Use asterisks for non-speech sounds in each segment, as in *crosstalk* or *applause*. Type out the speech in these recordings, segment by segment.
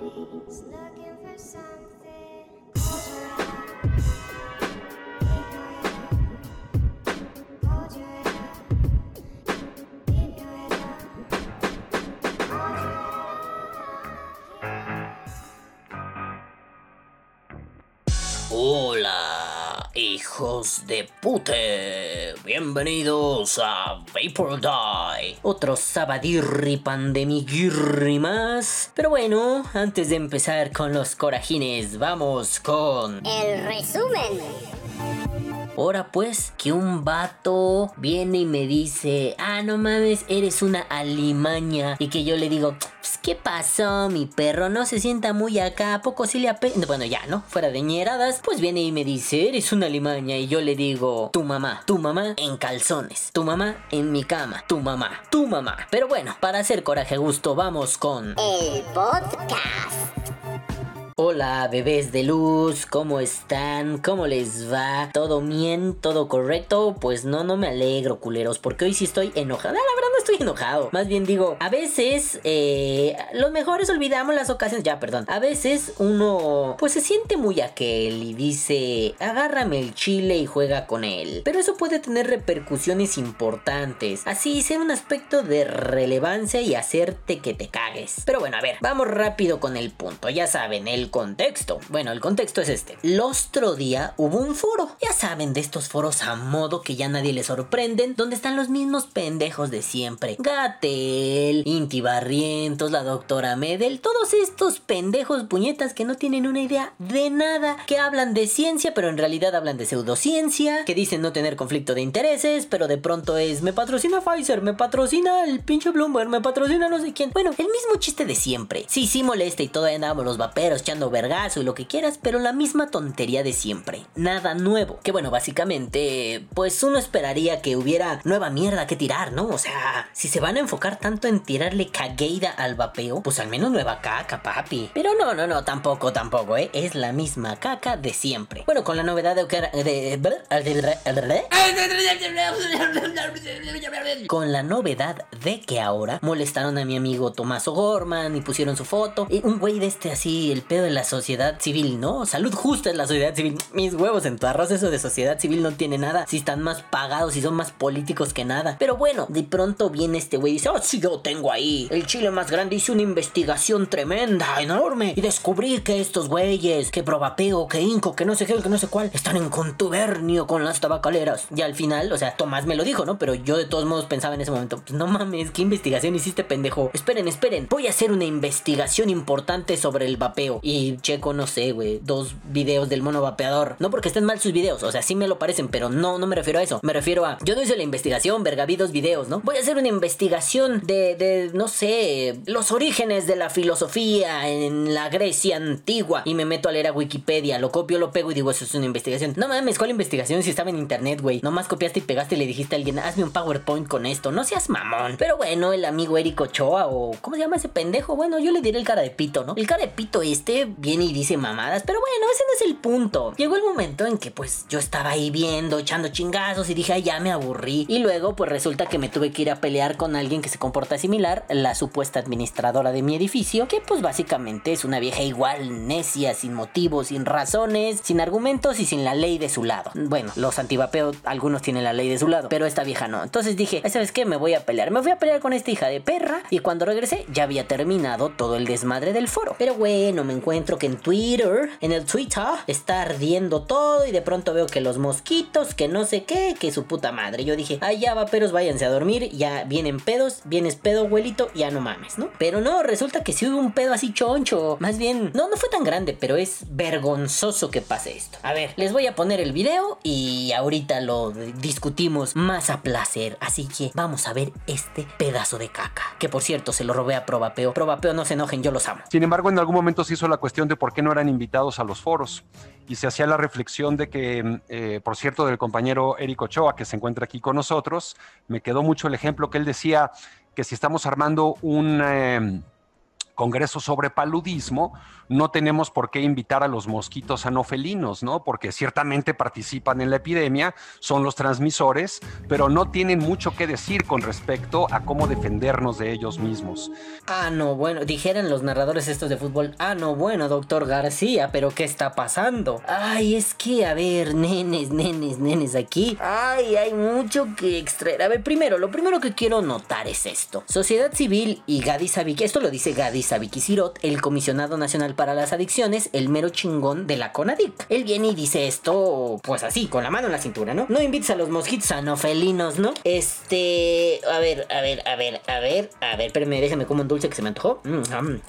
Hola, hijos de pute. Bienvenidos a Vapor Die. Otro sabadirri pandemigirri más. Pero bueno, antes de empezar con los corajines, vamos con... El resumen. Ahora pues que un vato viene y me dice, ah, no mames, eres una alimaña. Y que yo le digo, ¿qué pasó, mi perro? No se sienta muy acá, ¿a poco sí le ape... Bueno, ya, ¿no? Fuera de ñeradas. Pues viene y me dice, eres una alimaña. Y yo le digo, tu mamá, tu mamá en calzones, tu mamá en mi cama, tu mamá, tu mamá. Pero bueno, para hacer coraje gusto, vamos con... El podcast. Hola bebés de luz, ¿cómo están? ¿Cómo les va? ¿Todo bien? ¿Todo correcto? Pues no, no me alegro, culeros, porque hoy sí estoy enojada. La verdad no estoy enojado. Más bien digo, a veces eh, lo mejor es olvidamos las ocasiones. Ya, perdón. A veces uno pues se siente muy aquel y dice, agárrame el chile y juega con él. Pero eso puede tener repercusiones importantes. Así sea un aspecto de relevancia y hacerte que te cagues. Pero bueno, a ver, vamos rápido con el punto. Ya saben, el contexto. Bueno, el contexto es este. El otro día hubo un foro. Ya saben, de estos foros a modo que ya nadie le sorprenden, donde están los mismos pendejos de siempre. Gatel, Inti Barrientos, la doctora Medel, todos estos pendejos puñetas que no tienen una idea de nada, que hablan de ciencia, pero en realidad hablan de pseudociencia, que dicen no tener conflicto de intereses, pero de pronto es me patrocina Pfizer, me patrocina el pinche Bloomberg, me patrocina no sé quién. Bueno, el mismo chiste de siempre. Sí, sí molesta y todavía andamos los vaperos echando vergazo y lo que quieras, pero la misma tontería de siempre. Nada nuevo. Que bueno, básicamente, pues uno esperaría que hubiera nueva mierda que tirar, ¿no? O sea, si se van a enfocar tanto en tirarle cagueida al vapeo, pues al menos nueva caca, papi. Pero no, no, no, tampoco, tampoco, ¿eh? Es la misma caca de siempre. Bueno, con la novedad de que... Con la novedad de que ahora molestaron a mi amigo Tomás O'Gorman y pusieron su foto. Y un güey de este así, el pedo de la sociedad civil, ¿no? Salud justa es la sociedad civil. Mis huevos en tu arroz, eso de sociedad civil no tiene nada. Si están más pagados y son más políticos que nada. Pero bueno, de pronto viene este güey y dice, oh, sí, yo tengo ahí. El Chile más grande hice una investigación tremenda, enorme. Y descubrí que estos güeyes, que Probapeo, que Inco, que no sé qué, que no sé cuál, están en contubernio con las tabacaleras. Y al final, o sea, Tomás me lo dijo, ¿no? Pero yo de todos modos pensaba en ese momento, pues no mames, ¿qué investigación hiciste, pendejo? Esperen, esperen. Voy a hacer una investigación importante sobre el vapeo. Checo, no sé, güey, dos videos del mono vapeador. No porque estén mal sus videos, o sea, sí me lo parecen, pero no, no me refiero a eso. Me refiero a, yo no hice la investigación, verga, vi dos videos, ¿no? Voy a hacer una investigación de, de, no sé, los orígenes de la filosofía en la Grecia antigua. Y me meto a leer a Wikipedia, lo copio, lo pego y digo, eso es una investigación. No mames, ¿cuál investigación si estaba en internet, güey? Nomás copiaste y pegaste y le dijiste a alguien, hazme un PowerPoint con esto. No seas mamón. Pero bueno, el amigo Eric Ochoa o, ¿cómo se llama ese pendejo? Bueno, yo le diré el cara de pito, ¿no? El cara de pito este viene y dice mamadas, pero bueno, ese no es el punto. Llegó el momento en que pues yo estaba ahí viendo, echando chingazos y dije, ay, ya me aburrí. Y luego pues resulta que me tuve que ir a pelear con alguien que se comporta similar, la supuesta administradora de mi edificio, que pues básicamente es una vieja igual, necia, sin motivos, sin razones, sin argumentos y sin la ley de su lado. Bueno, los antivapeos, algunos tienen la ley de su lado, pero esta vieja no. Entonces dije, ¿sabes qué? Me voy a pelear. Me voy a pelear con esta hija de perra y cuando regresé ya había terminado todo el desmadre del foro. Pero bueno, me encuentro que en Twitter, en el Twitter, está ardiendo todo y de pronto veo que los mosquitos, que no sé qué, que su puta madre. Yo dije, ay ya vaperos, váyanse a dormir, ya vienen pedos, vienes pedo, abuelito, ya no mames, ¿no? Pero no, resulta que si hubo un pedo así choncho. Más bien, no, no fue tan grande, pero es vergonzoso que pase esto. A ver, les voy a poner el video y ahorita lo discutimos más a placer. Así que vamos a ver este pedazo de caca. Que por cierto, se lo robé a Probapeo. Probapeo, no se enojen, yo los amo. Sin embargo, en algún momento se hizo la cuestión de por qué no eran invitados a los foros. Y se hacía la reflexión de que, eh, por cierto, del compañero Eric Ochoa, que se encuentra aquí con nosotros, me quedó mucho el ejemplo que él decía que si estamos armando un... Eh, congreso sobre paludismo, no tenemos por qué invitar a los mosquitos anofelinos, ¿no? Porque ciertamente participan en la epidemia, son los transmisores, pero no tienen mucho que decir con respecto a cómo defendernos de ellos mismos. Ah, no, bueno, dijeran los narradores estos de fútbol, ah, no, bueno, doctor García, pero ¿qué está pasando? Ay, es que, a ver, nenes, nenes, nenes, aquí, ay, hay mucho que extraer. A ver, primero, lo primero que quiero notar es esto. Sociedad Civil y Gadi Sabiki, esto lo dice Gadi Sabiki Sirot, el comisionado nacional para las adicciones, el mero chingón de la CONADIC. Él viene y dice esto, pues así, con la mano en la cintura, ¿no? No invites a los mosquitos anofelinos, ¿no? Este, a ver, a ver, a ver, a ver, a ver, espérenme, déjenme como un dulce que se me antojó. Mmm,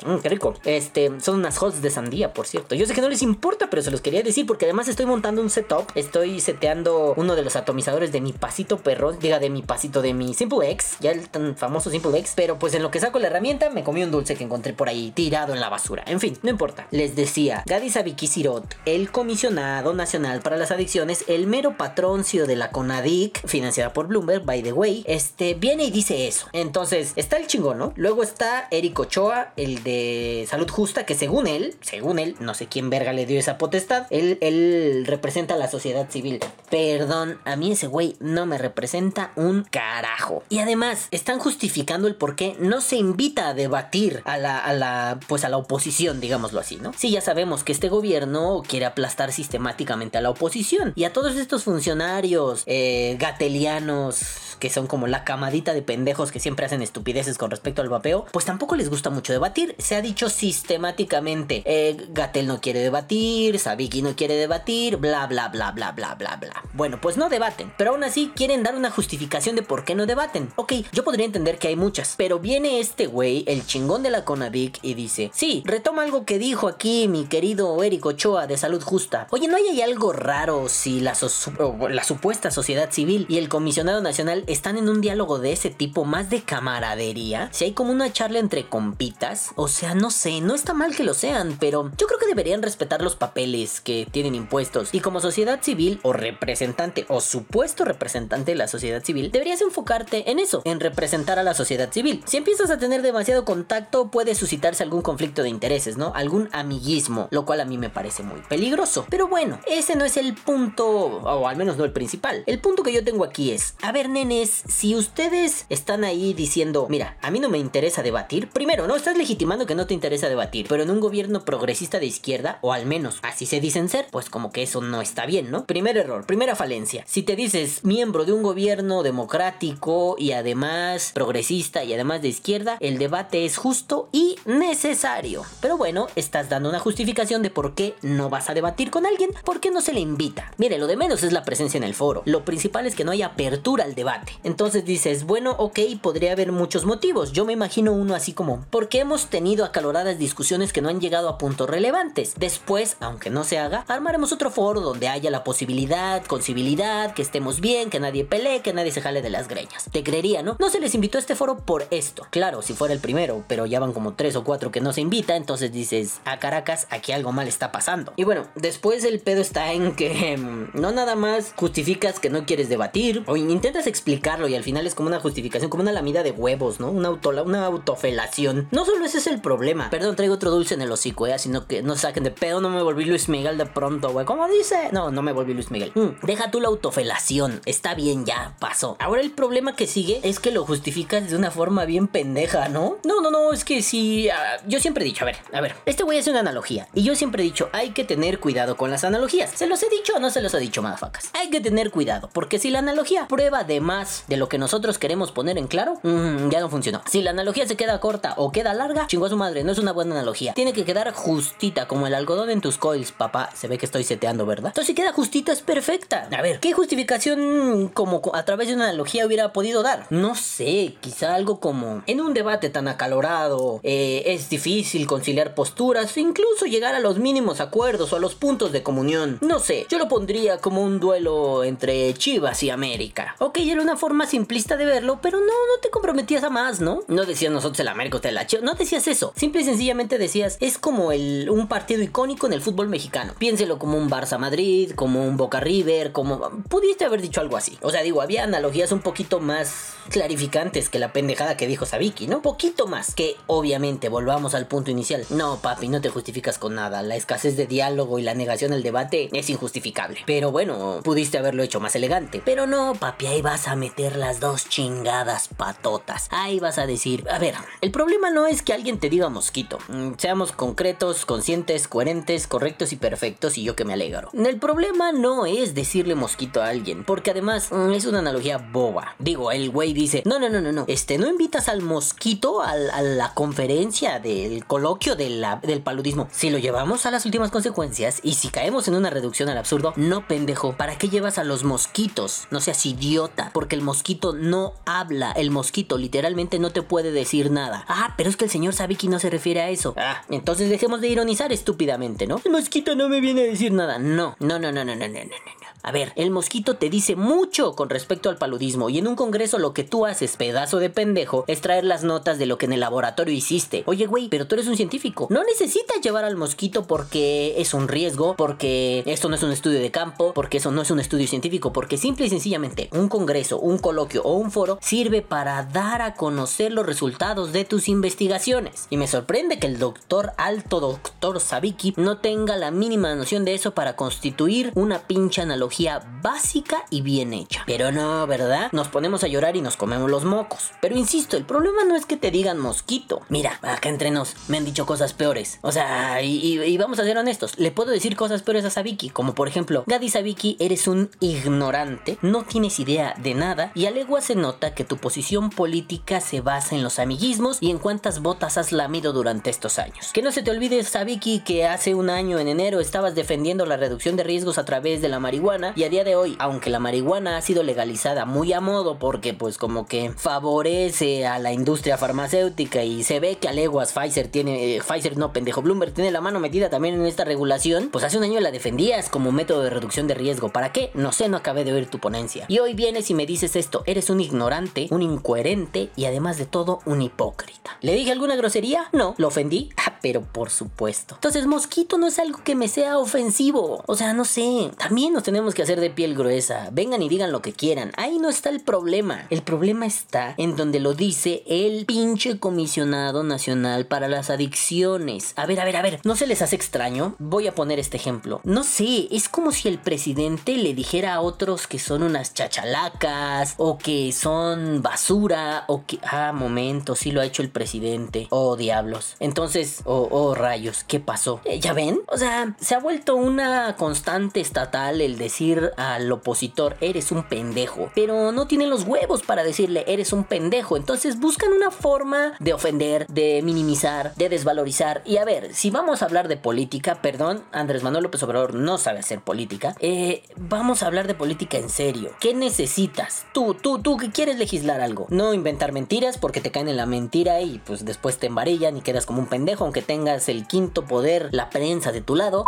mmm, qué rico. Este, son unas hots de sandía, por cierto. Yo sé que no les importa, pero se los quería decir porque además estoy montando un setup. Estoy seteando uno de los atomizadores de mi pasito perro, diga de mi pasito de mi Simple X, ya el tan famoso Simple X. Pero pues en lo que saco la herramienta me comí un dulce que encontré por ahí tirado en la basura. En fin, no importa. Les decía, Gadi Sabiki Sirot, el comisionado nacional para las adicciones, el mero patroncio de la CONADIC, financiada por Bloomberg, by the way, este, viene y dice eso. Entonces, está el chingón, ¿no? Luego está Eric Ochoa, el de Salud Justa, que según él, según él, no sé quién verga le dio esa potestad, él, él representa a la sociedad civil. Perdón, a mí ese güey no me representa un carajo. Y además, están justificando el por qué no se invita a debatir a la, a la, pues a la oposición, digámoslo así, ¿no? Sí, ya sabemos que este gobierno quiere aplastar sistemáticamente a la oposición y a todos estos funcionarios eh, gatelianos que son como la camadita de pendejos que siempre hacen estupideces con respecto al vapeo, pues tampoco les gusta mucho debatir. Se ha dicho sistemáticamente, eh, Gatel no quiere debatir, Sabiki no quiere debatir, bla, bla, bla, bla, bla, bla, bla. Bueno, pues no debaten, pero aún así quieren dar una justificación de por qué no debaten. Ok, yo podría entender que hay muchas, pero viene este güey, el chingón de la Conavic, y dice, sí, retoma algo que dijo aquí mi querido Eric Ochoa de Salud Justa. Oye, ¿no hay algo raro si la supuesta sociedad civil y el comisionado nacional están en un diálogo de ese tipo más de camaradería? Si hay como una charla entre compitas, o sea, no sé, no está mal que lo sean, pero yo creo que deberían respetar los papeles que tienen impuestos. Y como sociedad civil o representante o supuesto representante de la sociedad civil, deberías enfocarte en eso, en representar a la sociedad civil. Si empiezas a tener demasiado contacto, puede suscitarse algún conflicto de intereses, ¿no? Algún amiguismo, lo cual a mí me parece muy peligroso. Pero bueno, ese no es el punto, o al menos no el principal. El punto que yo tengo aquí es, a ver, si ustedes están ahí diciendo, mira, a mí no me interesa debatir, primero, no estás legitimando que no te interesa debatir, pero en un gobierno progresista de izquierda, o al menos así se dicen ser, pues como que eso no está bien, ¿no? Primer error, primera falencia. Si te dices miembro de un gobierno democrático y además progresista y además de izquierda, el debate es justo y necesario. Pero bueno, estás dando una justificación de por qué no vas a debatir con alguien, por qué no se le invita. Mire, lo de menos es la presencia en el foro. Lo principal es que no hay apertura al debate. Entonces dices, bueno, ok, podría haber muchos motivos. Yo me imagino uno así como, ¿por qué hemos tenido acaloradas discusiones que no han llegado a puntos relevantes? Después, aunque no se haga, armaremos otro foro donde haya la posibilidad, con civilidad, que estemos bien, que nadie pelee, que nadie se jale de las greñas. Te creería, ¿no? No se les invitó a este foro por esto. Claro, si fuera el primero, pero ya van como tres o cuatro que no se invita, entonces dices, a Caracas, aquí algo mal está pasando. Y bueno, después el pedo está en que *laughs* mm, no nada más justificas que no quieres debatir, o intentas y al final es como una justificación, como una lamida de huevos, ¿no? Una, una autofelación. No solo ese es el problema. Perdón, traigo otro dulce en el hocico, ¿eh? Sino que no saquen de pedo, no me volví Luis Miguel de pronto, güey. ¿Cómo dice? No, no me volví Luis Miguel. Mm, deja tú la autofelación. Está bien, ya, pasó. Ahora el problema que sigue es que lo justificas de una forma bien pendeja, ¿no? No, no, no, es que si... Uh, yo siempre he dicho, a ver, a ver, este güey hace una analogía. Y yo siempre he dicho, hay que tener cuidado con las analogías. ¿Se los he dicho o no se los he dicho, madafacas? Que tener cuidado, porque si la analogía prueba de más de lo que nosotros queremos poner en claro, mmm, ya no funcionó. Si la analogía se queda corta o queda larga, chingó a su madre, no es una buena analogía. Tiene que quedar justita, como el algodón en tus coils, papá. Se ve que estoy seteando, ¿verdad? Entonces si queda justita es perfecta. A ver, ¿qué justificación como a través de una analogía hubiera podido dar? No sé, quizá algo como en un debate tan acalorado eh, es difícil conciliar posturas, incluso llegar a los mínimos acuerdos o a los puntos de comunión. No sé, yo lo pondría como un duelo entre Chivas y América. Ok, era una forma simplista de verlo, pero no, no te comprometías a más, ¿no? No decías nosotros el América o la Chivas, no decías eso. Simple y sencillamente decías, es como el, un partido icónico en el fútbol mexicano. Piénselo como un Barça Madrid, como un Boca River, como... Pudiste haber dicho algo así. O sea, digo, había analogías un poquito más clarificantes que la pendejada que dijo Sabiki, ¿no? Poquito más. Que obviamente, volvamos al punto inicial. No, papi, no te justificas con nada. La escasez de diálogo y la negación al debate es injustificable. Pero bueno, pudiste haberlo hecho más elegante. Pero no, papi, ahí vas a meter las dos chingadas patotas. Ahí vas a decir, a ver, el problema no es que alguien te diga mosquito. Mm, Seamos concretos, conscientes, coherentes, correctos y perfectos y yo que me alegro. El problema no es decirle mosquito a alguien, porque además mm, es una analogía boba. Digo, el güey dice, no, no, no, no, no, este, no invitas al mosquito a, la conferencia del coloquio del paludismo. Si lo llevamos a las últimas consecuencias y si caemos en una reducción al absurdo, no pendejo, ¿para qué llevas a los mosquitos? No seas idiota, porque el mosquito no habla, el mosquito literalmente no te puede decir nada. Ah, pero es que el señor Sabiki no se refiere a eso. Ah, entonces dejemos de ironizar estúpidamente, ¿no? El mosquito no me viene a decir nada. No, no, no, no, no, no, no, no, no. A ver, el mosquito te dice mucho con respecto al paludismo y en un congreso lo que tú haces, pedazo de pendejo, es traer las notas de lo que en el laboratorio hiciste. Oye, güey, pero tú eres un científico. No necesitas llevar al mosquito porque es un riesgo, porque esto no es un estudio de campo, porque eso no es un estudio científico, porque simple y sencillamente un congreso, un coloquio o un foro sirve para dar a conocer los resultados de tus investigaciones. Y me sorprende que el doctor alto doctor Sabiki no tenga la mínima noción de eso para constituir una pinche analogía básica y bien hecha. Pero no, ¿verdad? Nos ponemos a llorar y nos comemos los mocos. Pero insisto, el problema no es que te digan mosquito. Mira, acá entre nos me han dicho cosas peores. O sea, y, vamos a ser honestos, le puedo decir cosas peores a Sabiki, como por ejemplo, Gadi Sabiki, eres un ignorante, no tienes idea de nada y a legua se nota que tu posición política se basa en los amiguismos y en cuántas botas has lamido durante estos años. Que no se te olvide, Sabiki, que hace un año en enero estabas defendiendo la reducción de riesgos a través de la marihuana y a día de hoy, aunque la marihuana ha sido legalizada muy a modo porque pues como que favorece a la industria farmacéutica y se ve que a leguas Pfizer tiene, eh, Pfizer no pendejo, Bloomberg tiene la mano metida también en esta regulación, pues hace un año la defendías como método de reducción de riesgo. ¿Para qué? No sé, no acabé de oír tu ponencia. Y hoy vienes y me dices esto, eres un ignorante, un incoherente y además de todo un hipócrita. ¿Le dije alguna grosería? No. ¿Lo ofendí? Ah, pero por supuesto. Entonces, mosquito no es algo que me sea ofensivo. O sea, no sé. También nos tenemos que hacer de piel gruesa. Vengan y digan lo que quieran. Ahí no está el problema. El problema está en donde lo dice el pinche comisionado nacional para las adicciones. A ver, a ver, a ver. ¿No se les hace extraño? Voy a poner este ejemplo. No sé, es como si el presidente le dijera a otros que son unas chachalacas o que son basura o que... Ah, momento, sí lo ha hecho el presidente. Oh, diablos. Entonces, oh, oh, rayos, ¿qué pasó? Eh, ¿Ya ven? O sea, se ha vuelto una constante estatal el decir al opositor, eres un pendejo. Pero no tienen los huevos para decirle, eres un pendejo. Entonces buscan una forma de ofender, de minimizar, de desvalorizar. Y a ver, si vamos a hablar de política, perdón, Andrés Manuel López Obrador no sabe hacer política. eh, vamos a hablar de política en serio. ¿Qué necesitas? Tú, tú, tú que quieres legislar algo. No inventar mentiras porque te caen en la mentira y pues después te embarillan y quedas como un pendejo aunque tengas el quinto poder, la prensa de tu lado.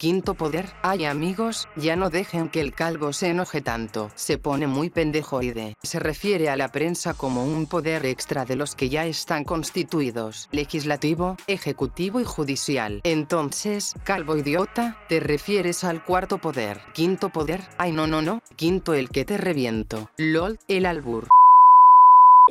Quinto poder. Ay amigos, ya no dejen que el calvo se enoje tanto. Se pone muy pendejoide. Se refiere a la prensa como un poder extra de los que ya están constituidos. Legislativo, ejecutivo y judicial. Entonces, calvo idiota, te refieres al cuarto poder. Quinto poder. Ay no no no. Quinto el que te reviento. LOL, el albur.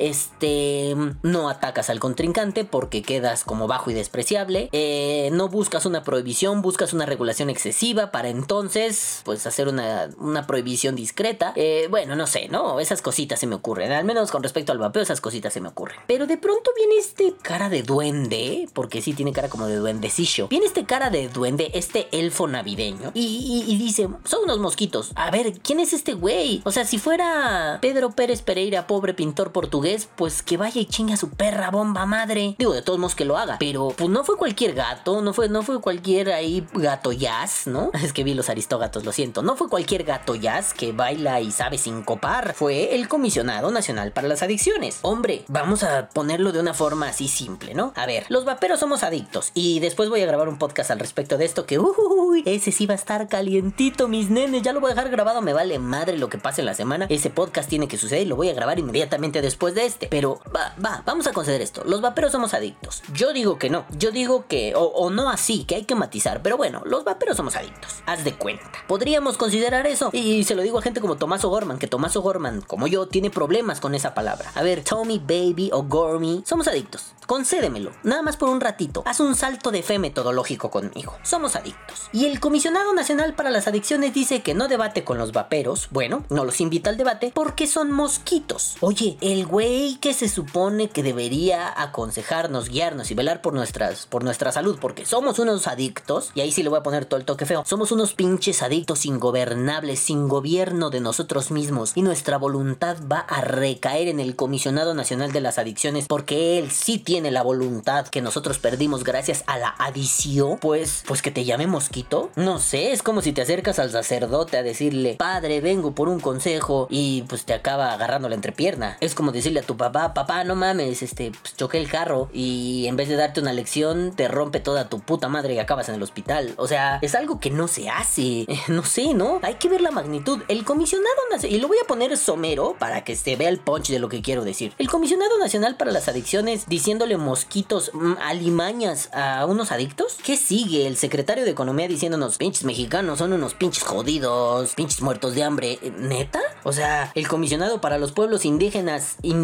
Este, no atacas al contrincante porque quedas como bajo y despreciable. Eh, no buscas una prohibición, buscas una regulación excesiva para entonces, pues hacer una, una prohibición discreta. Eh, bueno, no sé, ¿no? Esas cositas se me ocurren. Al menos con respecto al vapeo, esas cositas se me ocurren. Pero de pronto viene este cara de duende, porque sí tiene cara como de duendecillo. Viene este cara de duende, este elfo navideño, y, dice, son unos mosquitos. A ver, ¿quién es este güey? O sea, si fuera Pedro Pérez Pereira, pobre pintor portugués, pues que vaya y chinga a su perra bomba madre. Digo, de todos modos que lo haga. Pero pues no fue cualquier gato, no fue, no fue cualquier ahí gato jazz, ¿no? *laughs* Es que vi los aristógatos, lo siento. No fue cualquier gato jazz que baila y sabe sincopar. Fue el comisionado nacional para las adicciones. Hombre, vamos a ponerlo de una forma así simple, ¿no? A ver, los vaperos somos adictos. Y después voy a grabar un podcast al respecto de esto que, uy, ese sí va a estar calientito, mis nenes. Ya lo voy a dejar grabado, me vale madre lo que pase en la semana. Ese podcast tiene que suceder y lo voy a grabar inmediatamente después de este. Pero va, va, vamos a conceder esto. Los vaperos somos adictos. Yo digo que no. Yo digo que, o, o no así, que hay que matizar. Pero bueno, los vaperos somos adictos. Haz de cuenta. Podríamos considerar eso. Y se lo digo a gente como Tomaso Gorman, que Tomaso Gorman, como yo, tiene problemas con esa palabra. A ver, Tommy, Baby o Gormy, somos adictos. Concédemelo, nada más por un ratito. Haz un salto de fe metodológico conmigo. Somos adictos. Y el Comisionado Nacional para las Adicciones dice que no debate con los vaperos. Bueno, no los invita al debate porque son mosquitos. Oye, el güey que se supone que debería aconsejarnos, guiarnos y velar por nuestras, por nuestra salud, porque somos unos adictos, y ahí sí le voy a poner todo el toque feo, somos unos pinches adictos ingobernables, sin gobierno de nosotros mismos, y nuestra voluntad va a recaer en el Comisionado Nacional de las Adicciones, porque él sí tiene la voluntad que nosotros perdimos gracias a la adición, pues, pues que te llame mosquito. No sé, es como si te acercas al sacerdote a decirle, padre, vengo por un consejo, y pues te acaba agarrando la entrepierna. Es como decirle a tu papá, papá, no mames, este, pues choqué el carro, y en vez de darte una lección, te rompe toda tu puta madre y acabas en el hospital. O sea, es algo que no se hace. *laughs* No sé, ¿no? Hay que ver la magnitud. El comisionado nacional, y lo voy a poner somero para que se vea el punch de lo que quiero decir. El comisionado nacional para las adicciones diciéndole mosquitos mm, alimañas a unos adictos. ¿Qué sigue? El secretario de economía diciéndonos, pinches mexicanos son unos pinches jodidos, pinches muertos de hambre. ¿Neta? O sea, el comisionado para los pueblos indígenas, indígenas,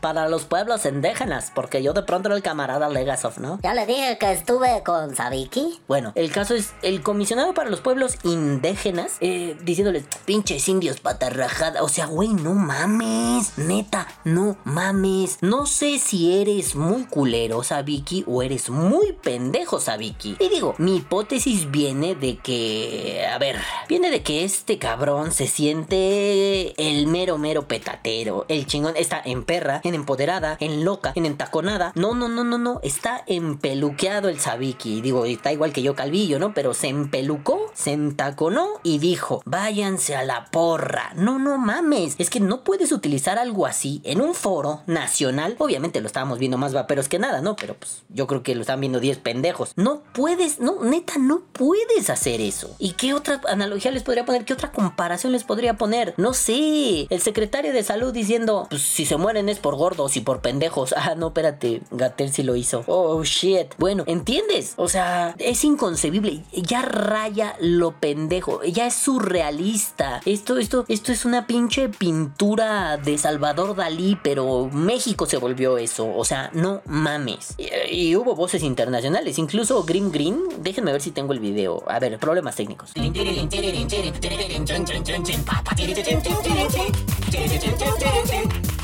para los pueblos indígenas, porque yo de pronto era el camarada Legasov, ¿no? Ya le dije que estuve con Sabiki. Bueno, el caso es el comisionado para los pueblos indígenas eh, diciéndoles, pinches indios patarrajada. O sea, güey, no mames. Neta, no mames. No sé si eres muy culero, Sabiki, o eres muy pendejo, Sabiki. Y digo, mi hipótesis viene de que, a ver, viene de que este cabrón se siente el mero, mero petatero. El chingón está en perra, en empoderada, en loca, en entaconada. No, no, no, no, no. Está empeluqueado el Sabiki. Digo, está igual que yo, Calvillo, ¿no? Pero se empelucó, se entaconó y dijo, váyanse a la porra. No, no mames. Es que no puedes utilizar algo así en un foro nacional. Obviamente lo estábamos viendo más vaperos que nada, ¿no? Pero pues yo creo que lo están viendo 10 pendejos. No puedes, no, neta, no puedes hacer eso. ¿Y qué otra analogía les podría poner? ¿Qué otra comparación les podría poner? No sé. El secretario de salud diciendo, pues si se mueren es por gordos y por pendejos. Ah, no, espérate. Gatel sí lo hizo. Oh, shit. Bueno, ¿entiendes? O sea, es inconcebible. Ya raya lo pendejo. Ya es surrealista. Esto, esto, esto es una pinche pintura de Salvador Dalí, pero México se volvió eso. O sea, no mames. Y, y hubo voces internacionales. Incluso Grim Green. Déjenme ver si tengo el video. A ver, problemas técnicos.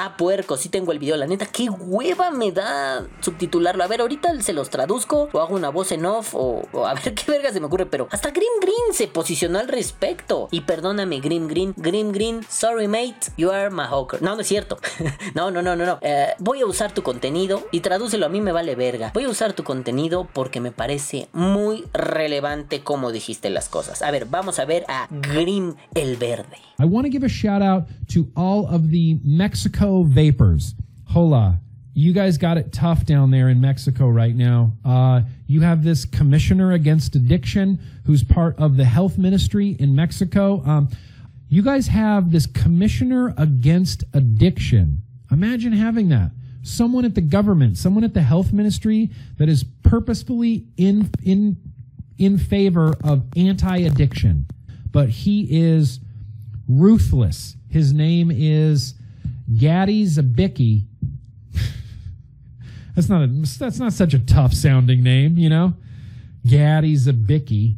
Ah, puerco, sí tengo el video. La neta, qué hueva me da subtitularlo. A ver, ahorita se los traduzco o hago una voz en off o, a ver *laughs* qué verga se me ocurre. Pero hasta Grim Green se posicionó al respecto. Y perdóname, Grim Green. Grim Green, sorry mate, you are my hawker. No, no es cierto. *laughs* no, no, no, no, no. Eh, voy a usar tu contenido y tradúcelo a mí me vale verga. Voy a usar tu contenido porque me parece muy relevante cómo dijiste las cosas. A ver, vamos a ver a Grim el Verde. I want to give a shout out to all of the Mexico vapors. Hola. You guys got it tough down there in Mexico right now. Uh, you have this commissioner against addiction who's part of the health ministry in Mexico. Um, you guys have this commissioner against addiction. Imagine having that. Someone at the government, someone at the health ministry that is purposefully in in in favor of anti-addiction. But he is ruthless. His name is Gaddy Zabicki. that's not a, that's not such a tough sounding name, you know. Gaddy Zabicki.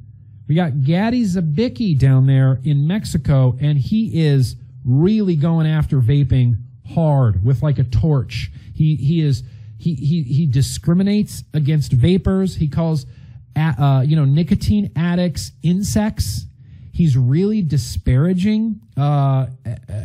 We got Gaddy Zabicki down there in Mexico, and he is really going after vaping hard with like a torch. He he is he he he discriminates against vapors. He calls uh, you know nicotine addicts insects. He's really disparaging. Uh, uh,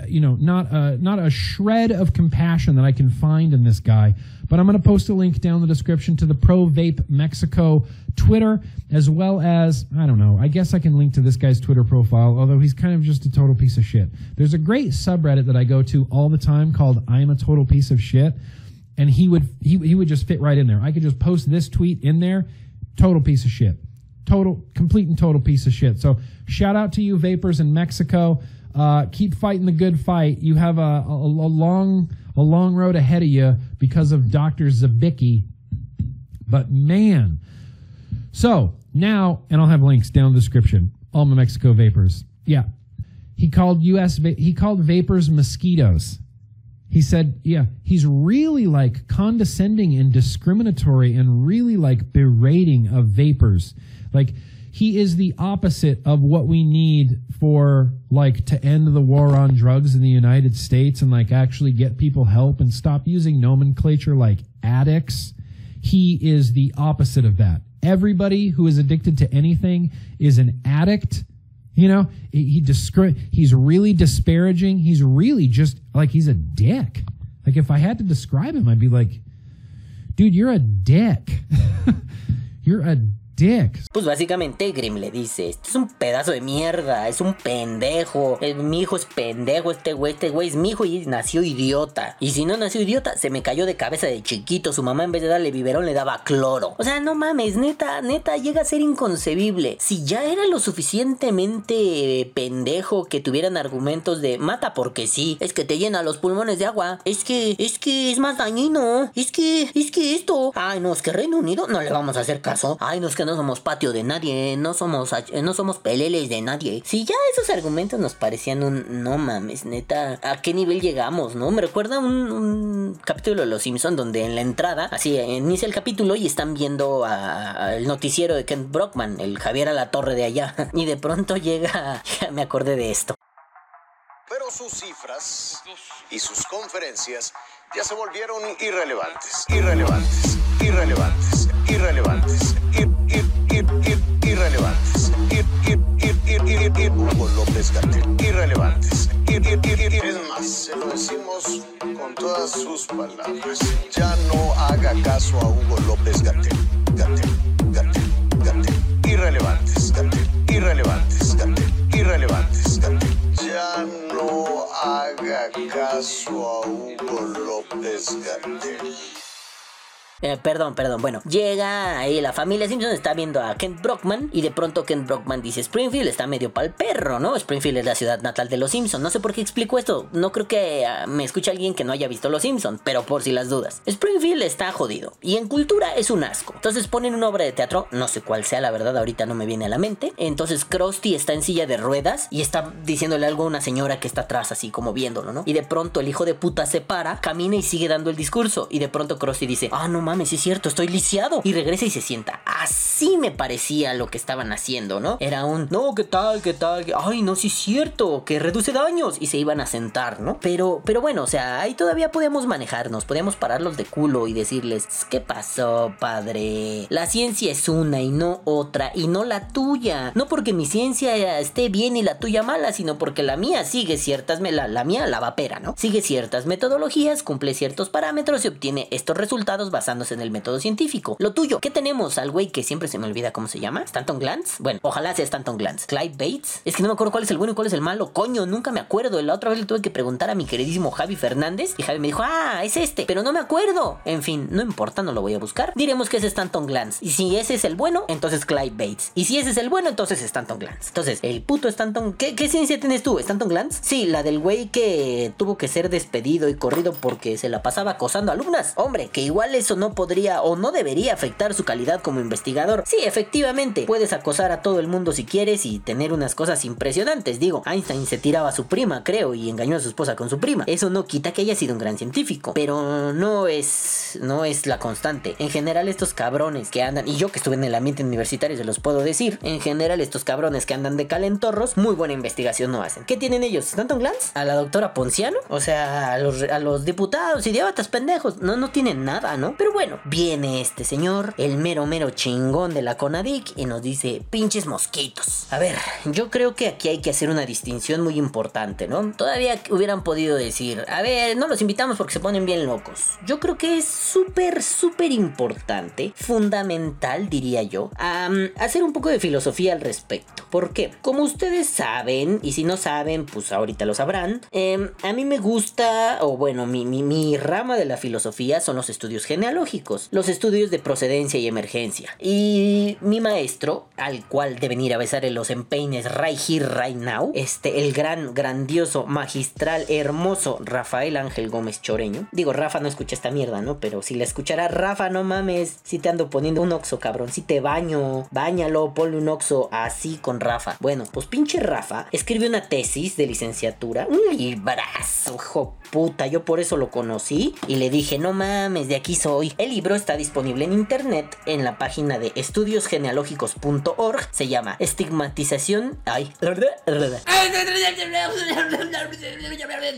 you know, not a, not a shred of compassion that I can find in this guy. But I'm going to post a link down in the description to the Pro Vape Mexico Twitter, as well as I don't know. I guess I can link to this guy's Twitter profile, although he's kind of just a total piece of shit. There's a great subreddit that I go to all the time called "I'm a total piece of shit," and he would he, he would just fit right in there. I could just post this tweet in there, total piece of shit total, complete and total piece of shit. So shout out to you vapors in Mexico. Uh, keep fighting the good fight. You have a, a, a long, a long road ahead of you because of Dr. Zabicki. But man, so now, and I'll have links down in the description. Alma Mexico Vapors. Yeah. He called US, va- he called vapors mosquitoes. He said, yeah, he's really like condescending and discriminatory and really like berating of vapors. Like, he is the opposite of what we need for like to end the war on drugs in the United States and like actually get people help and stop using nomenclature like addicts. He is the opposite of that. Everybody who is addicted to anything is an addict. You know, he, discri- he's really disparaging. He's really just like he's a dick. Like if I had to describe him, I'd be like, dude, you're a dick. *laughs* you're a Pues básicamente Grim le dice, este es un pedazo de mierda, es un pendejo, eh, mi hijo es pendejo, este güey, este güey es mi hijo y nació idiota. Y si no nació idiota, se me cayó de cabeza de chiquito, su mamá en vez de darle biberón le daba cloro. O sea, no mames, neta, neta, llega a ser inconcebible. Si ya era lo suficientemente pendejo que tuvieran argumentos de mata porque sí, es que te llena los pulmones de agua, es que, es que es más dañino, es que, es que esto, ay no, es que Reino Unido no le vamos a hacer caso, ay no, es que no somos patio de nadie, no somos, no somos peleles de nadie. Si ya esos argumentos nos parecían un no mames, neta, ¿a qué nivel llegamos, no? Me recuerda un, capítulo de Los Simpson donde en la entrada, así inicia el capítulo y están viendo a- a el noticiero de Kent Brockman, el Javier a la torre de allá, *laughs* y de pronto llega, *laughs* ya me acordé de esto. Pero sus cifras y sus conferencias ya se volvieron irrelevantes, irrelevantes, irrelevantes, irrelevantes, ir, ir, Hugo López Gatell, irrelevantes, lo decimos con todas sus palabras. Ya no haga caso a Hugo López irrelevantes, irrelevantes, irrelevantes. Ya no haga caso a Hugo López Gatell. Eh, perdón, perdón. Bueno, llega ahí la familia Simpson, está viendo a Kent Brockman y de pronto Kent Brockman dice Springfield está medio pa'l perro, ¿no? Springfield es la ciudad natal de los Simpson. No sé por qué explico esto. No creo que ah, me escuche alguien que no haya visto los Simpson, pero por si las dudas. Springfield está jodido y en cultura es un asco. Entonces ponen una obra de teatro, no sé cuál sea, la verdad ahorita no me viene a la mente. Entonces Krusty está en silla de ruedas y está diciéndole algo a una señora que está atrás así como viéndolo, ¿no? Y de pronto el hijo de puta se para, camina y sigue dando el discurso y de pronto Krusty dice, "Ah, no mames, sí es cierto, estoy lisiado." Y regresa y se sienta. Así me parecía lo que estaban haciendo, ¿no? Era un, "No, ¿qué tal? ¿Qué tal? Ay, no, sí es cierto, que reduce daños." Y se iban a sentar, ¿no? Pero pero bueno, o sea, ahí todavía podíamos manejarnos, podíamos pararlos de culo y decirles, "¿Qué pasó, padre? La ciencia es una y no otra y no la tuya. No porque mi ciencia esté bien y la tuya mala, sino porque la mía sigue ciertas, la, la mía la vapera, ¿no? Sigue ciertas metodologías, cumple ciertos parámetros y obtiene estos resultados en el método científico. Lo tuyo, ¿qué tenemos al güey que siempre se me olvida cómo se llama? ¿Stanton Glantz? Bueno, ojalá sea Stanton Glantz. ¿Clyde Bates? Es que no me acuerdo cuál es el bueno y cuál es el malo. Coño, nunca me acuerdo. La otra vez le tuve que preguntar a mi queridísimo Javi Fernández y Javi me dijo, ah, es este, pero no me acuerdo. En fin, no importa, no lo voy a buscar. Diremos que es Stanton Glantz. Y si ese es el bueno, entonces Clyde Bates. Y si ese es el bueno, entonces Stanton Glantz. Entonces, el puto Stanton... ¿Qué, qué ciencia tienes tú? ¿Stanton Glantz? Sí, la del güey que tuvo que ser despedido y corrido porque se la pasaba acosando alumnas. Hombre, que igual eso no podría o no debería afectar su calidad como investigador. Sí, efectivamente, puedes acosar a todo el mundo si quieres y tener unas cosas impresionantes. Digo, Einstein se tiraba a su prima, creo, y engañó a su esposa con su prima. Eso no quita que haya sido un gran científico, pero no es no es la constante. En general estos cabrones que andan y yo que estuve en el ambiente universitario se los puedo decir, en general estos cabrones que andan de calentorros, muy buena investigación no hacen. ¿Qué tienen ellos? ¿Stanton Glantz? ¿A la doctora Ponciano? O sea, a los, a los diputados, idiotas, pendejos. No, no tienen nada, ¿no? Pero bueno, viene este señor, el mero mero chingón de la Conadic y nos dice, pinches mosquitos. A ver, yo creo que aquí hay que hacer una distinción muy importante, ¿no? Todavía hubieran podido decir, a ver, no los invitamos porque se ponen bien locos. Yo creo que es súper, súper importante, fundamental, diría yo, hacer un poco de filosofía al respecto. ¿Por qué? Como ustedes saben, y si no saben, pues ahorita lo sabrán, em, a mí me gusta, o bueno, mi, mi, mi rama de la filosofía son los estudios genealógicos, los estudios de procedencia y emergencia. Y mi maestro, al cual deben ir a besar en los empeines right here, right now, este, el gran, grandioso, magistral, hermoso Rafael Ángel Gómez Choreño. Digo, Rafa no escucha esta mierda, ¿no? Pero si la escuchara, Rafa, no mames, si te ando poniendo un oxo, cabrón, si te baño, bañalo, ponle un oxo así con Rafa. Bueno, pues pinche Rafa escribe una tesis de licenciatura, un librazo, hijo puta, yo por eso lo conocí y le dije, no mames, de aquí soy. El libro está disponible en internet en la página de estudiosgenealógicos.org, se llama Estigmatización, ay,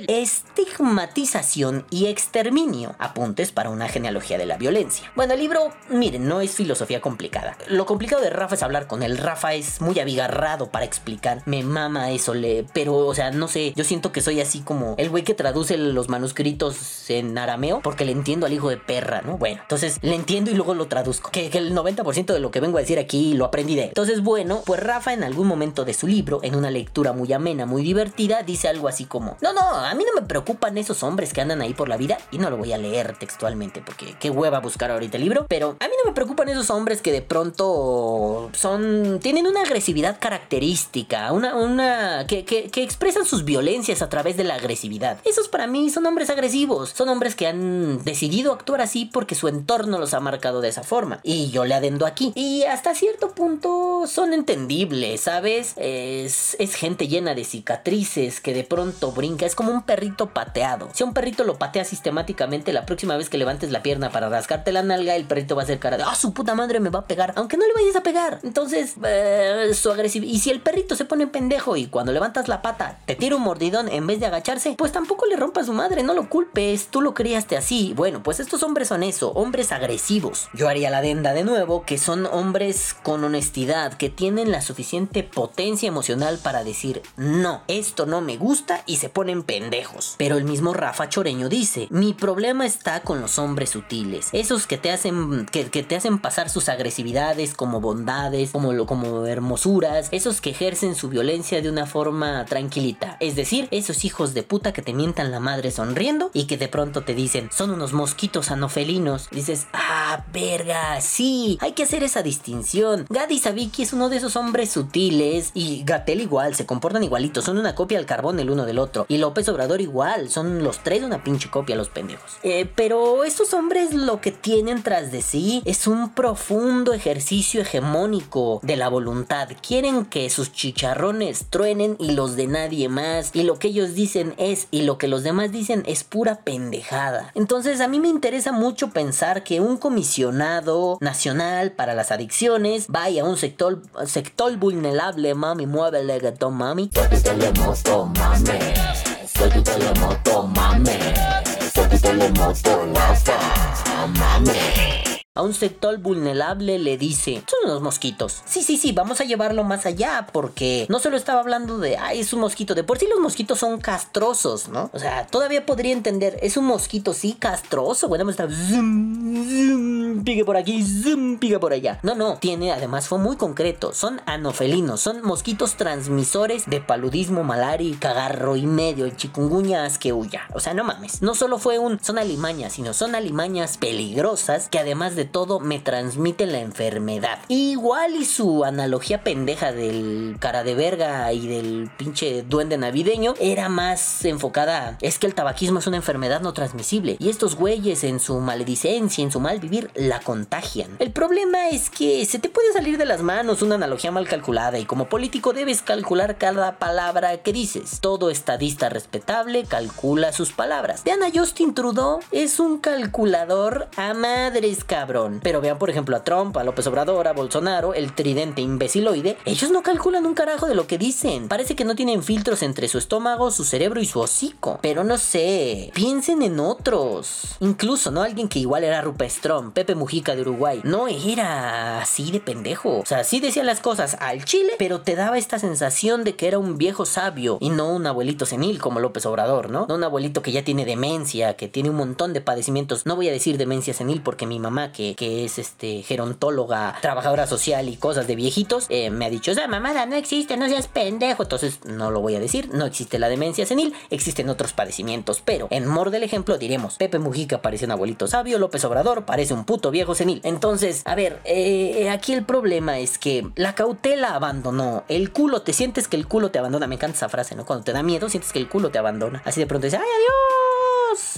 Estigmatización y exterminio. Apuntes para una genealogía de la violencia. Bueno, el libro, miren, no es filosofía complicada. Lo complicado de Rafa es hablar con él. Rafa es muy abigarrado para explicar. Me mama eso, le... pero, o sea, no sé, yo siento que soy así como el güey que traduce los manuscritos en arameo porque le entiendo al hijo de perra, ¿no? Bueno, entonces le entiendo y luego lo traduzco. Que, que el 90% de lo que vengo a decir aquí lo aprendí de él. Entonces, bueno, pues Rafa en algún momento de su libro, en una lectura muy amena, muy divertida, dice algo así como, no, no, a mí no me preocupan esos hombres que andan ahí por la vida y no lo voy a leer textualmente porque qué hueva buscar ahorita el libro, pero a mí no me preocupan esos hombres que de pronto son, tienen una agresividad característica, una, una, que, que, que expresan sus violencias a través de la agresividad. Esos para mí son hombres agresivos, son hombres que han decidido actuar así porque su entorno los ha marcado de esa forma. Y yo le adendo aquí. Y hasta cierto punto son entendibles, ¿sabes? Es, es gente llena de cicatrices que de pronto brinca, es como un perrito pateado. Si un perrito lo patea sistemáticamente, la próxima vez que levantes la pierna para rascarte la nalga, el perrito va a hacer cara de, ah, su puta madre me va a pegar, aunque no le vayas a pegar. Entonces, eh, su agresividad. Y si el perrito se pone pendejo y cuando levantas la pata te tira un mordidón en vez de agacharse, pues tampoco le rompas su madre, no lo culpes, tú lo criaste así. Bueno, pues estos hombres son eso, hombres agresivos. Yo haría la denda de nuevo, que son hombres con honestidad, que tienen la suficiente potencia emocional para decir, no, esto no me gusta y se ponen pendejos. Pero el mismo Rafa Choreño dice, mi problema está con los hombres sutiles, esos que te hacen, que, te hacen pasar sus agresividades como bondades, como, como hermosuras, esos que ejercen su violencia de una forma tranquilita. Es decir, esos hijos de puta que te mientan la madre sonriendo y que de pronto te dicen, son unos mosquitos anofelinos. Dices, ah, verga, sí, hay que hacer esa distinción. Gadi Sabiki es uno de esos hombres sutiles y Gatel igual, se comportan igualitos, son una copia al carbón el uno del otro. Y López Obrador igual, son los tres una pinche copia los pendejos. Eh, pero estos hombres lo que tienen tras de sí es un profundo ejercicio hegemónico de la voluntad. Quieren que sus chicharrones truenen y los de nadie más. Y lo que ellos dicen es y lo que los demás dicen es pura pendejada. Entonces a mí me interesa mucho pensar que un comisionado nacional para las adicciones vaya a un sector, sector vulnerable, mami, mueve el mami. Tu telemoto, mame a un sector vulnerable le dice, son unos mosquitos. Sí, sí, sí, vamos a llevarlo más allá porque no solo estaba hablando de, ay, es un mosquito. De por sí los mosquitos son castrosos, ¿no? O sea, todavía podría entender, es un mosquito, sí, castroso. Bueno, está zoom, pique por aquí, zoom, pique por allá. No, no, tiene, además fue muy concreto. Son anofelinos, son mosquitos transmisores de paludismo, malaria, cagarro y medio, y chikungunya, huya. O sea, no mames. No solo fue un, son alimañas, sino son alimañas peligrosas que además de todo me transmiten la enfermedad. Igual y su analogía pendeja del cara de verga y del pinche duende navideño era más enfocada. Es que el tabaquismo es una enfermedad no transmisible y estos güeyes en su maledicencia, en su mal vivir, la contagian. El problema es que se te puede salir de las manos una analogía mal calculada y como político debes calcular cada palabra que dices. Todo estadista respetable calcula sus palabras. Vean Justin Trudeau, es un calculador a madres cabrón pero vean, por ejemplo, a Trump, a López Obrador, a Bolsonaro, el tridente imbeciloide. Ellos no calculan un carajo de lo que dicen. Parece que no tienen filtros entre su estómago, su cerebro y su hocico. Pero no sé, piensen en otros. Incluso, ¿no? Alguien que igual era Rupestrom, Pepe Mujica de Uruguay. No era así de pendejo. O sea, sí decía las cosas al chile, pero te daba esta sensación de que era un viejo sabio y no un abuelito senil como López Obrador, ¿no? No un abuelito que ya tiene demencia, que tiene un montón de padecimientos. No voy a decir demencia senil porque mi mamá, que, es este gerontóloga, trabajadora social y cosas de viejitos, eh, me ha dicho, esa mamada no existe, no seas pendejo. Entonces no lo voy a decir, no existe la demencia senil, existen otros padecimientos. Pero en mor del ejemplo diremos, Pepe Mujica parece un abuelito sabio, López Obrador parece un puto viejo senil. Entonces, a ver, eh, aquí el problema es que la cautela abandonó, el culo, te sientes que el culo te abandona, me encanta esa frase, ¿no? Cuando te da miedo, sientes que el culo te abandona. Así de pronto dices, ¡ay, adiós!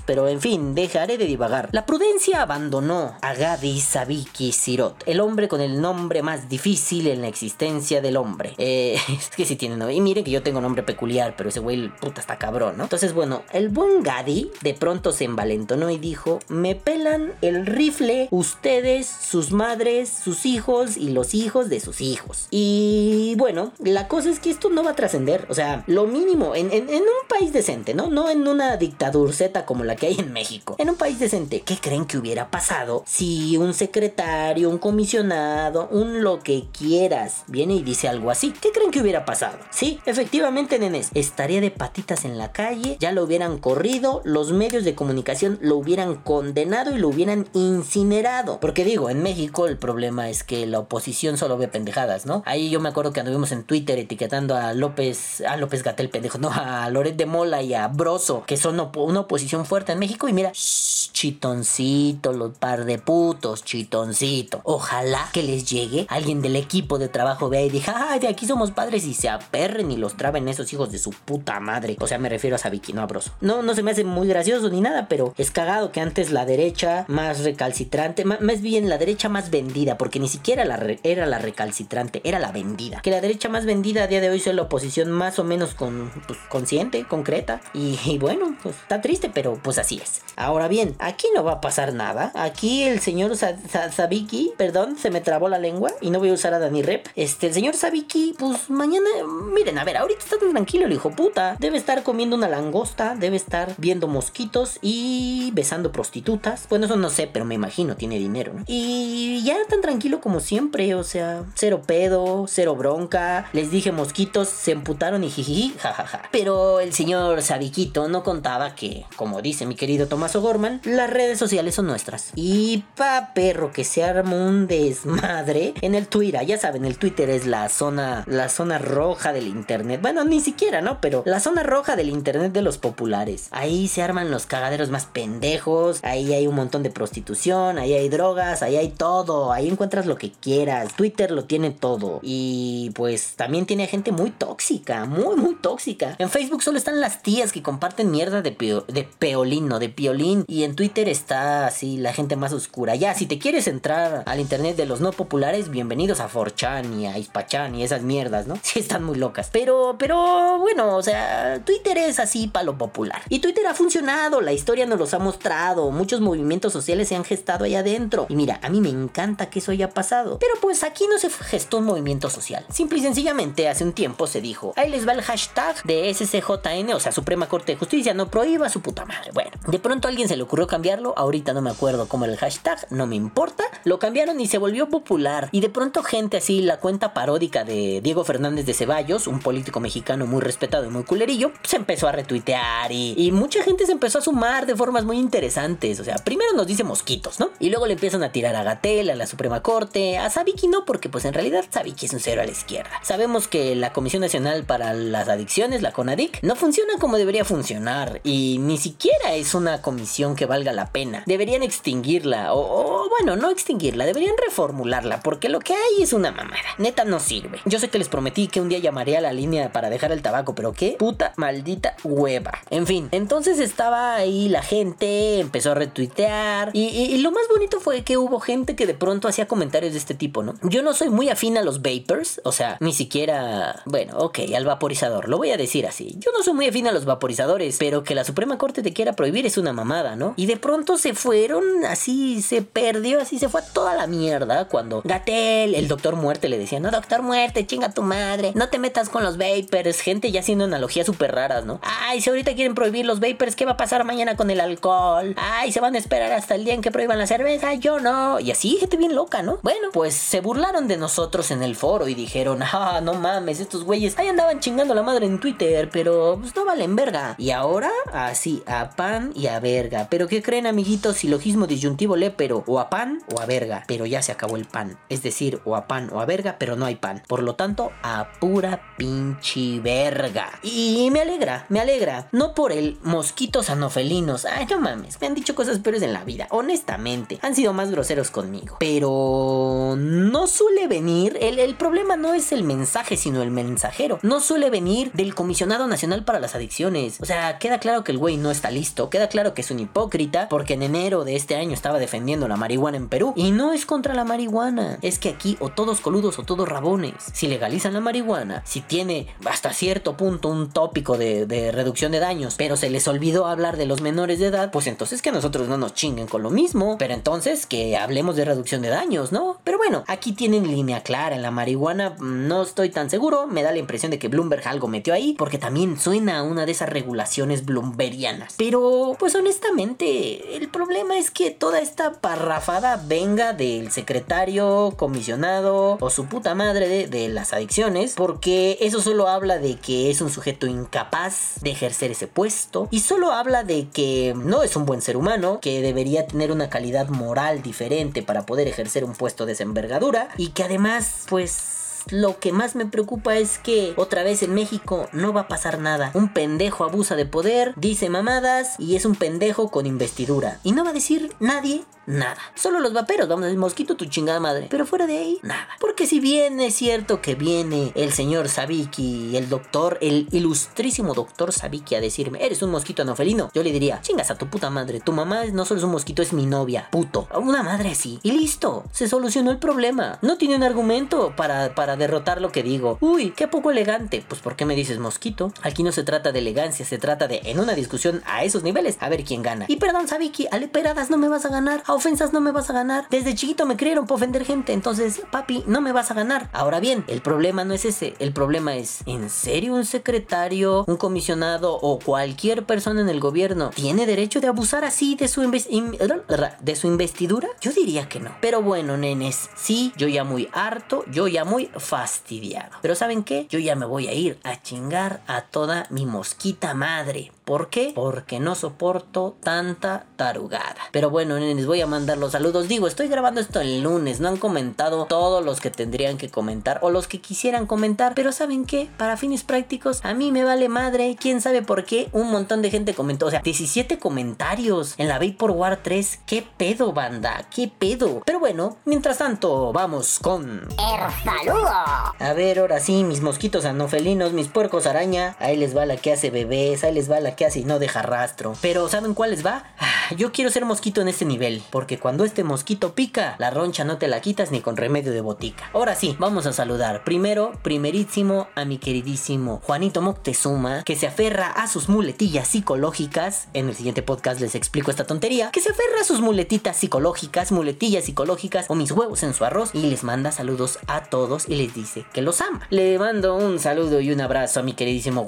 Pero en fin, dejaré de divagar. La prudencia abandonó a Gadi Sabiki Sirot, el hombre con el nombre más difícil en la existencia del hombre. Eh, *laughs* es que sí tiene nombre. Y miren que yo tengo nombre peculiar, pero ese güey, puta, está cabrón, ¿no? Entonces, bueno, el buen Gadi de pronto se envalentonó y dijo: Me pelan el rifle ustedes, sus madres, sus hijos y los hijos de sus hijos. Y bueno, la cosa es que esto no va a trascender. O sea, lo mínimo en, en- en un país decente, ¿no? No en una dictadurceta como la que hay en México. En un país decente, ¿qué creen que hubiera pasado si un secretario, un comisionado, un lo que quieras viene y dice algo así? ¿Qué creen que hubiera pasado? Sí, efectivamente, nenes, estaría de patitas en la calle, ya lo hubieran corrido, los medios de comunicación lo hubieran condenado y lo hubieran incinerado. Porque digo, en México el problema es que la oposición solo ve pendejadas, ¿no? Ahí yo me acuerdo que anduvimos en Twitter etiquetando a López, a López Gatel pendejo, no, a Loret de Mola y a Broso, que son una oposición fuerte en México y mira, shh, chitoncito, los par de putos, chitoncito. Ojalá que les llegue alguien del equipo de trabajo vea y diga, ay, de aquí somos padres y se aperren y los traben esos hijos de su puta madre. O sea, me refiero a Sabiki, no a. No, no se me hace muy gracioso ni nada, pero es cagado que antes la derecha más recalcitrante, más bien la derecha más vendida, porque ni siquiera era la recalcitrante, era la vendida. Que la derecha más vendida a día de hoy sea la oposición más o menos con, pues, consciente, concreta. Y, y bueno, pues está triste, pero pues así es. Ahora bien, aquí no va a pasar nada. Aquí el señor Sa- Sa- Sabiki, perdón, se me trabó la lengua y no voy a usar a Dani Rep. Este, el señor Sabiki, pues mañana, miren, a ver, ahorita está tan tranquilo el hijo puta. Debe estar comiendo una langosta, debe estar viendo mosquitos y besando prostitutas. Bueno, eso no sé, pero me imagino, tiene dinero, ¿no? Y ya tan tranquilo como siempre, o sea, cero pedo, cero bronca. Les dije mosquitos, se emputaron y jijiji, jajaja. Pero el señor Sabiquito no contaba que, como dice mi querido Tomás O'Gorman, las redes sociales son nuestras. Y pa perro que se arma un desmadre en el Twitter. Ya saben, el Twitter es la zona, la zona roja del internet. Bueno, ni siquiera, ¿no? Pero la zona roja del internet de los populares. Ahí se arman los cagaderos más pendejos. Ahí hay un montón de prostitución. Ahí hay drogas. Ahí hay todo. Ahí encuentras lo que quieras. Twitter lo tiene todo. Y pues también tiene gente muy tóxica. Muy, muy tóxica. En Facebook solo están las tías que comparten mierda de, de peolín, no de piolín. Y en Twitter está así la gente más oscura. Ya, si te quieres entrar al internet de los no populares, bienvenidos a 4chan y a Ispachan y esas mierdas, ¿no? *laughs* Sí, están muy locas. Pero, pero, bueno, o sea, Twitter es así para lo popular. Y Twitter ha funcionado, la historia nos los ha mostrado. Muchos movimientos sociales se han gestado allá adentro. Y mira, a mí me encanta que eso haya pasado. Pero pues aquí no se gestó un movimiento social. Simple y sencillamente, hace un tiempo se dijo, ahí les va el hashtag de SCJN, o sea, Suprema Corte de Justicia, no prohíba su puta madre. Bueno, de pronto alguien se le ocurrió cambiarlo, ahorita no me acuerdo cómo era el hashtag, no me importa. Lo cambiaron y se volvió popular. Y de pronto gente así, la cuenta paródica de Diego Fernández de Ceballos, un político mexicano muy respetado y muy culerillo, se empezó a retuitear y, y mucha gente se empezó a sumar de formas muy interesantes. O sea, primero nos dice mosquitos, ¿no? Y luego le empiezan a tirar a Gatel, a la Suprema Corte, a Sabiki no, porque pues en realidad Sabiki es un cero a la izquierda. Sabemos que la Comisión Nacional para las Adicciones, la CONADIC, no funciona como debería funcionar y ni siquiera es una comisión que valga la pena. Deberían extinguirla o, o, bueno, no extinguirla, deberían reformularla porque lo que hay es una mamada. Neta no sirve. Yo sé que les prometí que un día llamaré a la línea para dejar el tabaco, pero qué puta maldita hueva. En fin, entonces estaba ahí la gente, empezó a retuitear y, y- y lo más bonito fue que hubo gente que de pronto hacía comentarios de este tipo, ¿no? Yo no soy muy afín a los vapors, o sea, ni siquiera, bueno, ok, al vaporizador, lo voy a decir así. Yo no soy muy afín a los vaporizadores, pero que la Suprema Corte quiera prohibir es una mamada, ¿no? Y de pronto se fueron, así se perdió, así se fue a toda la mierda cuando Gatel, el doctor muerte, le decía, no, doctor muerte, chinga tu madre, no te metas con los vapors, gente ya haciendo analogías súper raras, ¿no? Ay, si ahorita quieren prohibir los vapors, ¿qué va a pasar mañana con el alcohol? Ay, se van a esperar hasta el día en que prohíban la cerveza, yo no. Y así, gente bien loca, ¿no? Bueno, pues se burlaron de nosotros en el foro y dijeron, ah, no mames, estos güeyes ahí andaban chingando la madre en Twitter, pero pues no valen verga. Y ahora, así, a pan y a verga. Pero ¿qué ¿qué creen, amiguitos? Silogismo disyuntivo le, pero o a pan o a verga. Pero ya se acabó el pan. Es decir, o a pan o a verga, pero no hay pan. Por lo tanto, a pura pinche verga. Y me alegra, me alegra. No por el mosquitos anofelinos. Ay, no mames. Me han dicho cosas peores en la vida. Honestamente. Han sido más groseros conmigo. Pero no suele venir. El problema no es el mensaje, sino el mensajero. No suele venir del comisionado nacional para las adicciones. O sea, queda claro que el güey no está listo. Queda claro que es un hipócrita. Porque en enero de este año estaba defendiendo la marihuana en Perú. Y no es contra la marihuana. Es que aquí o todos coludos o todos rabones. Si legalizan la marihuana, si tiene hasta cierto punto un tópico de, reducción de daños, pero se les olvidó hablar de los menores de edad, pues entonces que nosotros no nos chinguen con lo mismo. Pero entonces que hablemos de reducción de daños, ¿no? Pero bueno, aquí tienen línea clara. En la marihuana no estoy tan seguro. Me da la impresión de que Bloomberg algo metió ahí, porque también suena a una de esas regulaciones bloombergianas. Pero, pues honestamente, el problema es que toda esta parrafada venga del secretario, comisionado o su puta madre de, las adicciones, porque eso solo habla de que es un sujeto incapaz de ejercer ese puesto y solo habla de que no es un buen ser humano, que debería tener una calidad moral diferente para poder ejercer un puesto de esa envergadura y que además, pues lo que más me preocupa es que otra vez en México no va a pasar nada. Un pendejo abusa de poder, dice mamadas y es un pendejo con investidura. Y no va a decir nadie nada. Solo los vaperos, vamos a decir, mosquito tu chingada madre. Pero fuera de ahí, nada. Porque si bien es cierto que viene el señor Sabiki, el doctor, el ilustrísimo doctor Sabiki a decirme, eres un mosquito anofelino, yo le diría, chingas a tu puta madre, tu mamá no solo es un mosquito, es mi novia, puto. Una madre así. Y listo, se solucionó el problema. No tiene un argumento para, para derrotar lo que digo. Uy, qué poco elegante. Pues ¿por qué me dices mosquito? Aquí no se trata de elegancia, se trata de, en una discusión a esos niveles, a ver quién gana. Y perdón, Sabiki, a leperadas no me vas a ganar. A ofensas no me vas a ganar. Desde chiquito me criaron para ofender gente. Entonces, papi, no me vas a ganar. Ahora bien, el problema no es ese. El problema es, ¿en serio un secretario, un comisionado o cualquier persona en el gobierno tiene derecho de abusar así de su, de su investidura? Yo diría que no. Pero bueno, nenes, sí, yo ya muy harto, yo ya muy fastidiado. Pero ¿saben qué? Yo ya me voy a ir a chingar a toda mi mosquita madre. ¿Por qué? Porque no soporto tanta tarugada. Pero bueno, nenes, voy a mandar los saludos. Digo, estoy grabando esto el lunes. No han comentado todos los que tendrían que comentar o los que quisieran comentar. Pero ¿saben qué? Para fines prácticos, a mí me vale madre. ¿Quién sabe por qué? Un montón de gente comentó. O sea, 17 comentarios en la Vapor War 3. ¿Qué pedo, banda? ¿Qué pedo? Pero bueno, mientras tanto, vamos con... El saludo. A ver, ahora sí, mis mosquitos anofelinos, mis puercos araña. Ahí les va la que hace bebés, ahí les va la que hace y no deja rastro. Pero ¿saben cuál les va? Ah, Yo quiero ser mosquito en este nivel, porque cuando este mosquito pica, la roncha no te la quitas ni con remedio de botica. Ahora sí, vamos a saludar. Primero, primerísimo a mi queridísimo Juanito Moctezuma, que se aferra a sus muletillas psicológicas. En el siguiente podcast les explico esta tontería. Que se aferra a sus muletitas psicológicas, muletillas psicológicas o mis huevos en su arroz y les manda saludos a todos y les dice que los ama. Le mando un saludo y un abrazo a mi queridísimo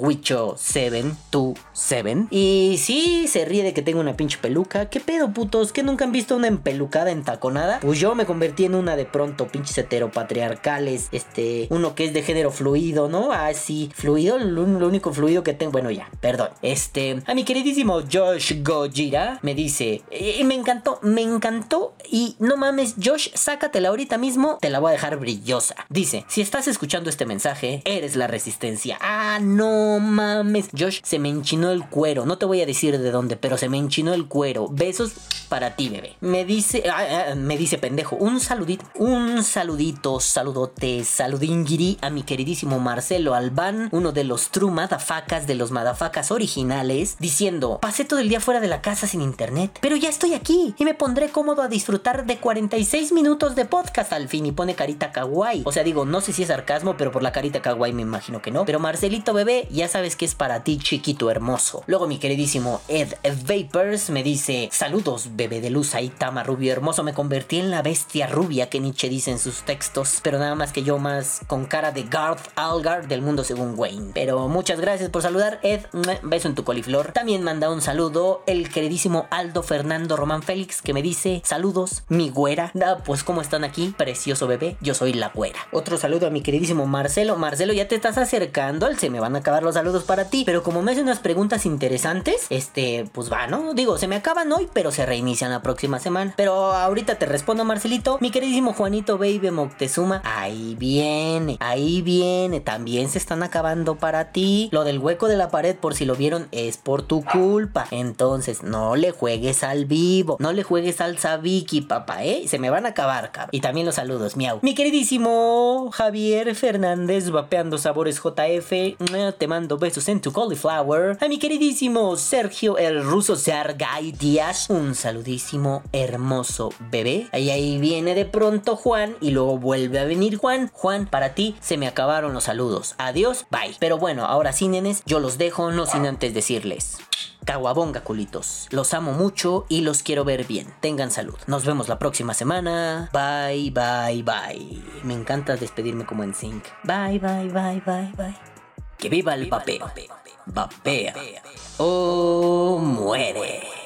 Wicho727. Y sí, se ríe de que tengo una pinche peluca. ¿Qué pedo, putos? ¿Que nunca han visto una empelucada entaconada? Pues yo me convertí en una de pronto, pinches heteropatriarcales. Este, uno que es de género fluido, ¿no? Ah, sí, fluido, lo, lo único fluido que tengo. Bueno, ya, perdón. Este, a mi queridísimo Josh Gojira me dice, eh, me encantó, me encantó. Y no mames, Josh, sácatela ahorita mismo, te la voy a dejar brillosa. Dice, si estás escuchando este mensaje, eres la resistencia. Ah, no mames. Josh, se me enchinó el cuero. No te voy a decir de dónde, pero se me enchinó el cuero. Besos para ti, bebé. Me dice, ah, ah, me dice pendejo, un saludito, un saludito, saludote, saludingiri a mi queridísimo Marcelo Albán, uno de los true madafacas de los madafacas originales, diciendo, pasé todo el día fuera de la casa sin internet, pero ya estoy aquí y me pondré cómodo a disfrutar de 46 minutos de podcast al fin y pone carita kawaii. O sea, digo, no sé si es sarcasmo, pero por la carita kawaii me imagino que no. Pero Marcelito bebé, ya sabes que es para ti, chiquito hermoso. Luego mi queridísimo Ed Vapors me dice, saludos bebé de luz Aitama rubio hermoso, me convertí en la bestia rubia que Nietzsche dice en sus textos, pero nada más que yo más con cara de Garth Algar del mundo según Wayne. Pero muchas gracias por saludar, Ed, beso en tu coliflor. También manda un saludo el queridísimo Aldo Fernando Román Félix que me dice, saludos, mi güera. Ah, pues cómo están aquí, precioso bebé, yo soy la güera. Otro saludo a mi queridísimo Marcelo. Marcelo, ya te estás acercando, al se me van a acabar los saludos para ti, pero como me hacen unas preguntas interesantes, este, pues va, ¿no? Digo, se me acaban hoy, pero se reinician la próxima semana. Pero ahorita te respondo, Marcelito. Mi queridísimo Juanito Baby Moctezuma, ahí viene, ahí viene. También se están acabando para ti. Lo del hueco de la pared, por si lo vieron, es por tu culpa. Entonces, no le juegues al vivo, no le juegues al Sabiki, papá, ¿eh? Se me van a acabar, cabrón. Y también los saludos, miau. Mi queridísimo Javier Fernández, vapeando sabores JF, te mando besos en tu cauliflower. A mi queridísimo Sergio el ruso Sergay Díaz, un saludísimo hermoso bebé. Ahí ahí viene de pronto Juan y luego vuelve a venir Juan. Juan, para ti se me acabaron los saludos. Adiós, bye. Pero bueno, ahora sí, nenes, yo los dejo, no sin antes decirles. Caguabonga, culitos. Los amo mucho y los quiero ver bien. Tengan salud. Nos vemos la próxima semana. Bye, bye, bye. Me encanta despedirme como en sync. Bye, bye, bye, bye, bye. Que viva el vapeo. Vapea. O muere.